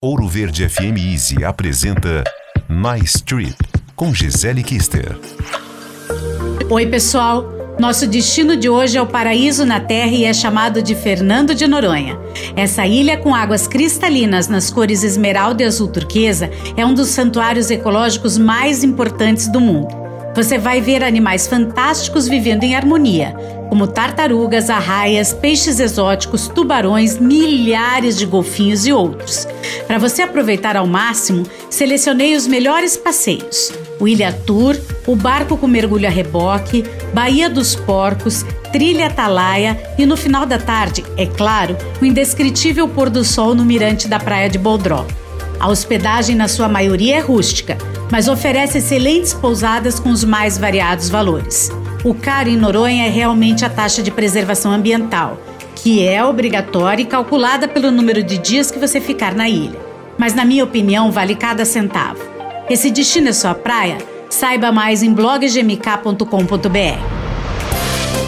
Ouro Verde FM Easy apresenta Nice Trip com Gisele Kister. Oi, pessoal. Nosso destino de hoje é o paraíso na Terra e é chamado de Fernando de Noronha. Essa ilha com águas cristalinas nas cores esmeralda e azul turquesa é um dos santuários ecológicos mais importantes do mundo. Você vai ver animais fantásticos vivendo em harmonia, como tartarugas, arraias, peixes exóticos, tubarões, milhares de golfinhos e outros. Para você aproveitar ao máximo, selecionei os melhores passeios: o Ilha Tour, o barco com mergulho a reboque, Baía dos Porcos, Trilha Atalaia e no final da tarde, é claro, o indescritível pôr do sol no mirante da praia de Boldró. A hospedagem, na sua maioria, é rústica, mas oferece excelentes pousadas com os mais variados valores. O caro em Noronha é realmente a taxa de preservação ambiental, que é obrigatória e calculada pelo número de dias que você ficar na ilha. Mas, na minha opinião, vale cada centavo. Esse destino é sua praia? Saiba mais em bloggmk.com.br.